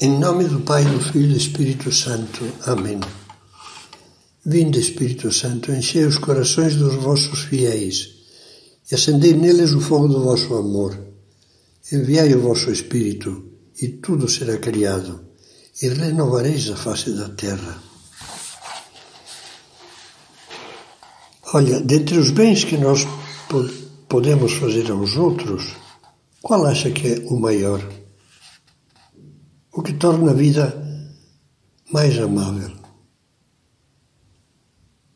Em nome do Pai, do Filho e do Espírito Santo. Amém. Vinde, Espírito Santo, enchei os corações dos vossos fiéis e acendei neles o fogo do vosso amor. Enviai o vosso Espírito e tudo será criado e renovareis a face da terra. Olha, dentre os bens que nós podemos fazer aos outros, qual acha que é o maior? O que torna a vida mais amável.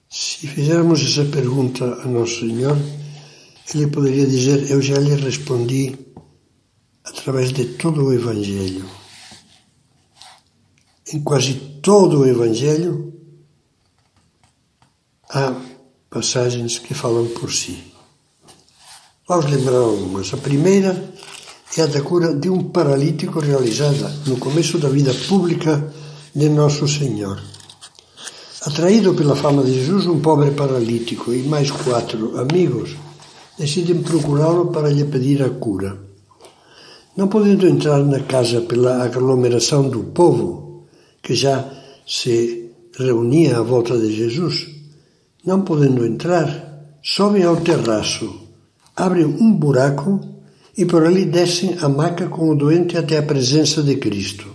Se fizermos essa pergunta a Nosso Senhor, Ele poderia dizer: Eu já lhe respondi através de todo o Evangelho. Em quase todo o Evangelho há passagens que falam por si. Vamos lembrar algumas. A primeira é a da cura de um paralítico realizada no começo da vida pública de Nosso Senhor. Atraído pela fama de Jesus, um pobre paralítico e mais quatro amigos decidem procurá-lo para lhe pedir a cura. Não podendo entrar na casa pela aglomeração do povo, que já se reunia à volta de Jesus, não podendo entrar, sobem ao terraço, abrem um buraco e por ali descem a maca com o doente até a presença de Cristo.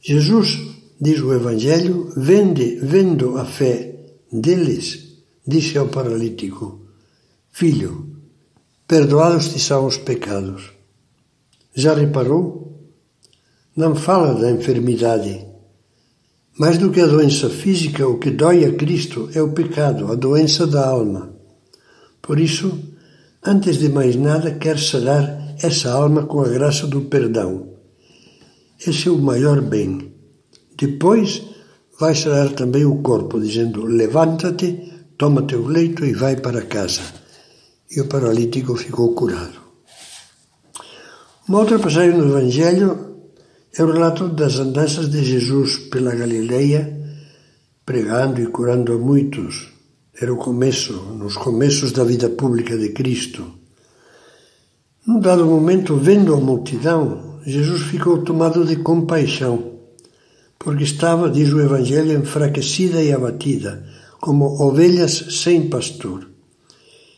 Jesus, diz o Evangelho, vende, vendo a fé deles, disse ao paralítico: Filho, perdoados te são os pecados. Já reparou? Não fala da enfermidade. Mais do que a doença física, o que dói a Cristo é o pecado, a doença da alma. Por isso, Antes de mais nada, quer sarar essa alma com a graça do perdão. Esse é o maior bem. Depois, vai sarar também o corpo, dizendo: Levanta-te, toma teu leito e vai para casa. E o paralítico ficou curado. Uma outra passagem no Evangelho é o relato das andanças de Jesus pela Galileia, pregando e curando a muitos. Era o começo, nos começos da vida pública de Cristo. Num dado momento, vendo a multidão, Jesus ficou tomado de compaixão, porque estava, diz o Evangelho, enfraquecida e abatida, como ovelhas sem pastor,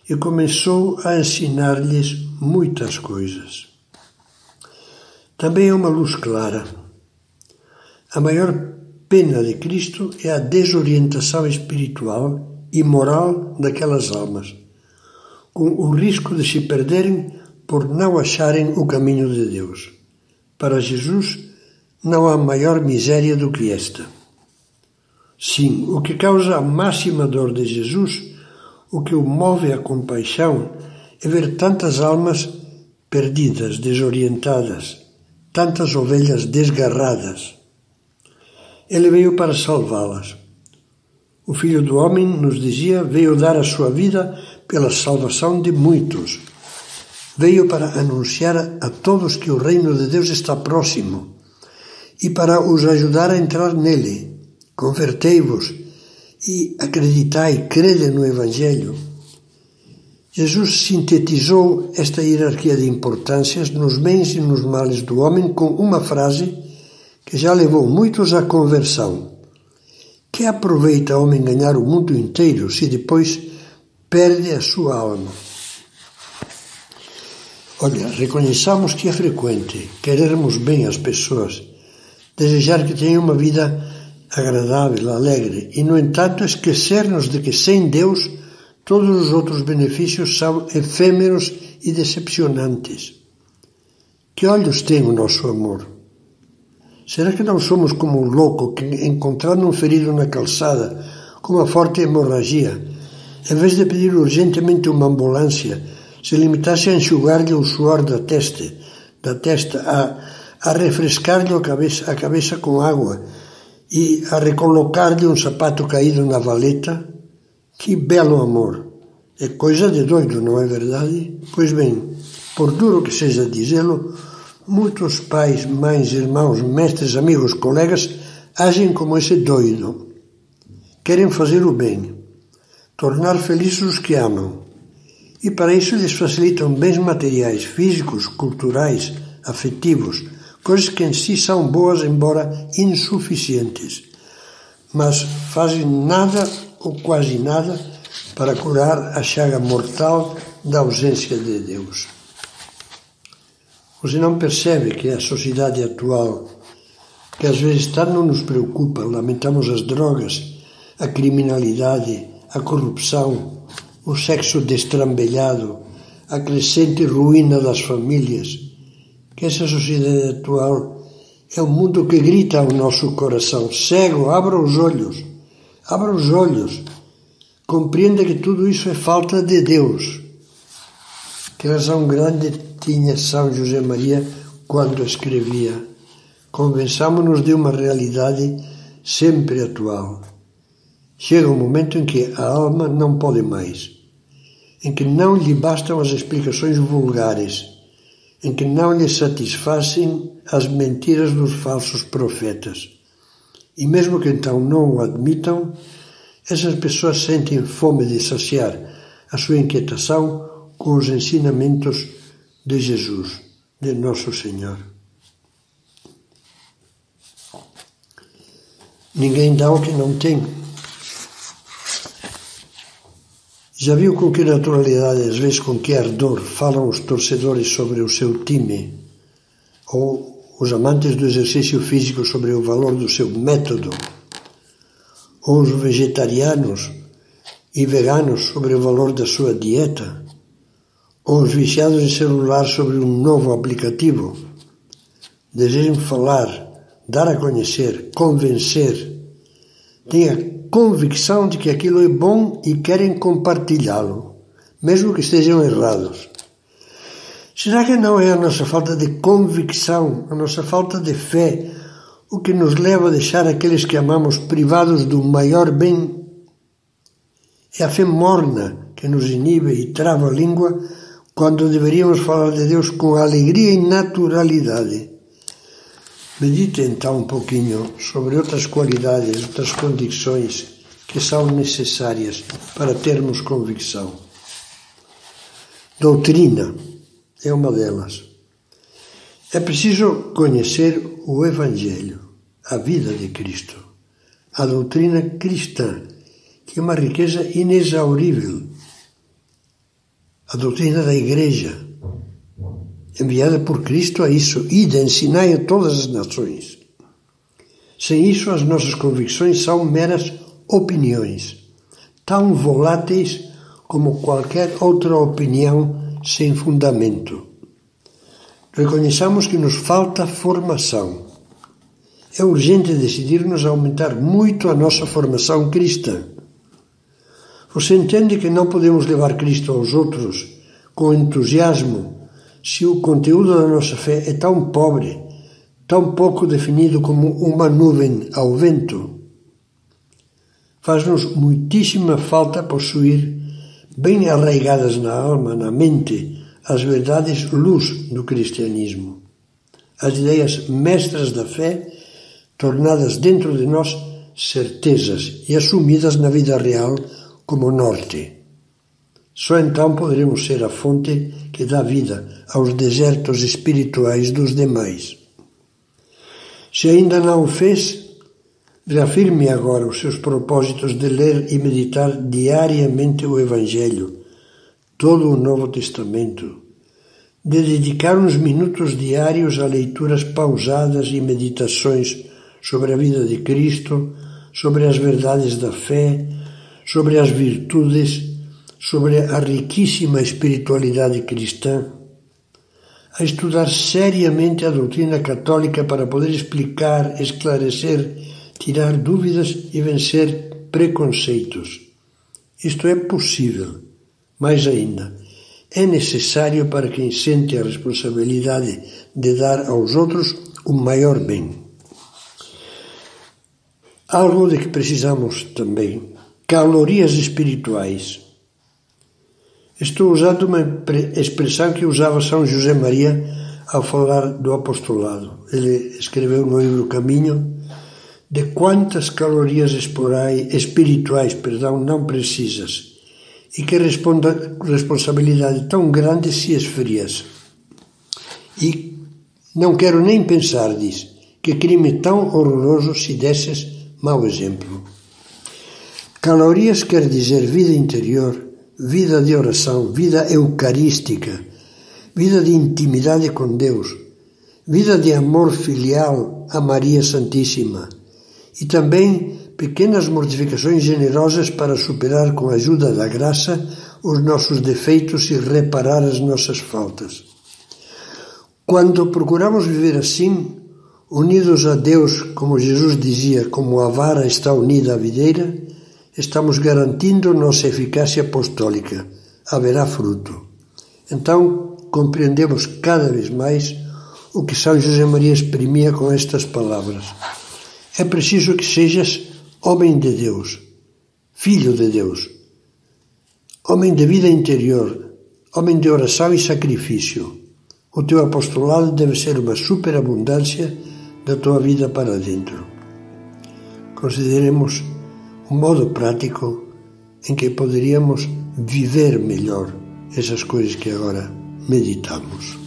e começou a ensinar-lhes muitas coisas. Também é uma luz clara. A maior pena de Cristo é a desorientação espiritual e moral daquelas almas, com o risco de se perderem por não acharem o caminho de Deus. Para Jesus, não há maior miséria do que esta. Sim, o que causa a máxima dor de Jesus, o que o move à compaixão, é ver tantas almas perdidas, desorientadas, tantas ovelhas desgarradas. Ele veio para salvá-las. O Filho do Homem, nos dizia, veio dar a sua vida pela salvação de muitos. Veio para anunciar a todos que o reino de Deus está próximo e para os ajudar a entrar nele. Convertei-vos e acreditai, crede no Evangelho. Jesus sintetizou esta hierarquia de importâncias nos bens e nos males do homem com uma frase que já levou muitos à conversão. Que aproveita homem ganhar o mundo inteiro se depois perde a sua alma? Olha, reconheçamos que é frequente querermos bem as pessoas, desejar que tenham uma vida agradável, alegre, e, no entanto, esquecer-nos de que sem Deus todos os outros benefícios são efêmeros e decepcionantes. Que olhos tem o nosso amor? Será que não somos como um louco que, encontrando um ferido na calçada com uma forte hemorragia, em vez de pedir urgentemente uma ambulância, se limitasse a enxugar-lhe o suor da testa, da testa a, a refrescar-lhe a cabeça, a cabeça com água e a recolocar-lhe um sapato caído na valeta? Que belo amor! É coisa de doido, não é verdade? Pois bem, por duro que seja dizê-lo, Muitos pais, mães, irmãos, mestres, amigos, colegas agem como esse doido. Querem fazer o bem, tornar felizes os que amam. E para isso lhes facilitam bens materiais, físicos, culturais, afetivos, coisas que em si são boas, embora insuficientes, mas fazem nada ou quase nada para curar a chaga mortal da ausência de Deus. Você não percebe que a sociedade atual, que às vezes tanto nos preocupa, lamentamos as drogas, a criminalidade, a corrupção, o sexo destrambelhado, a crescente ruína das famílias, que essa sociedade atual é um mundo que grita ao nosso coração: cego, abra os olhos, abra os olhos, compreenda que tudo isso é falta de Deus. Que razão grande tinha São José Maria quando escrevia: convençamos-nos de uma realidade sempre atual. Chega um momento em que a alma não pode mais, em que não lhe bastam as explicações vulgares em que não lhe satisfazem as mentiras dos falsos profetas. E mesmo que então não o admitam, essas pessoas sentem fome de saciar a sua inquietação com os ensinamentos de Jesus, de Nosso Senhor. Ninguém dá o que não tem. Já viu com que naturalidade, às vezes com que ardor, falam os torcedores sobre o seu time? Ou os amantes do exercício físico sobre o valor do seu método? Ou os vegetarianos e veganos sobre o valor da sua dieta? Ou os viciados em celular sobre um novo aplicativo? Desejam falar, dar a conhecer, convencer. Tenha convicção de que aquilo é bom e querem compartilhá-lo, mesmo que estejam errados. Será que não é a nossa falta de convicção, a nossa falta de fé, o que nos leva a deixar aqueles que amamos privados do maior bem? É a fé morna que nos inibe e trava a língua quando deveríamos falar de Deus com alegria e naturalidade. Medite então um pouquinho sobre outras qualidades, outras condições que são necessárias para termos convicção. Doutrina é uma delas. É preciso conhecer o Evangelho, a vida de Cristo, a doutrina cristã, que é uma riqueza inexaurível, a doutrina da Igreja enviada por Cristo a isso, ide, ensinai a todas as nações. Sem isso, as nossas convicções são meras opiniões, tão voláteis como qualquer outra opinião sem fundamento. Reconheçamos que nos falta formação. É urgente decidirmos aumentar muito a nossa formação cristã. Você entende que não podemos levar Cristo aos outros com entusiasmo se o conteúdo da nossa fé é tão pobre, tão pouco definido como uma nuvem ao vento, faz-nos muitíssima falta possuir, bem arraigadas na alma, na mente, as verdades luz do cristianismo, as ideias mestras da fé, tornadas dentro de nós certezas e assumidas na vida real como norte. Só então poderemos ser a fonte que dá vida aos desertos espirituais dos demais. Se ainda não o fez, reafirme agora os seus propósitos de ler e meditar diariamente o Evangelho, todo o Novo Testamento, de dedicar uns minutos diários a leituras pausadas e meditações sobre a vida de Cristo, sobre as verdades da fé, sobre as virtudes sobre a riquíssima espiritualidade cristã, a estudar seriamente a doutrina católica para poder explicar, esclarecer, tirar dúvidas e vencer preconceitos. Isto é possível, mais ainda, é necessário para quem sente a responsabilidade de dar aos outros o maior bem. Algo de que precisamos também: calorias espirituais Estou usando uma expressão que usava São José Maria ao falar do apostolado. Ele escreveu no livro Caminho de quantas calorias espirituais perdão, não precisas e que responsabilidade tão grande se esfrias. E Não quero nem pensar, diz, que crime tão horroroso se desses mau exemplo. Calorias quer dizer vida interior, vida de oração, vida eucarística, vida de intimidade com Deus, vida de amor filial a Maria Santíssima e também pequenas mortificações generosas para superar com a ajuda da graça os nossos defeitos e reparar as nossas faltas. Quando procuramos viver assim, unidos a Deus, como Jesus dizia, como a vara está unida à videira, estamos garantindo nossa eficácia apostólica. Haverá fruto. Então, compreendemos cada vez mais o que São José Maria exprimia com estas palavras. É preciso que sejas homem de Deus, filho de Deus, homem de vida interior, homem de oração e sacrifício. O teu apostolado deve ser uma superabundância da tua vida para dentro. Consideremos um modo prático em que poderíamos viver melhor essas coisas que agora meditamos.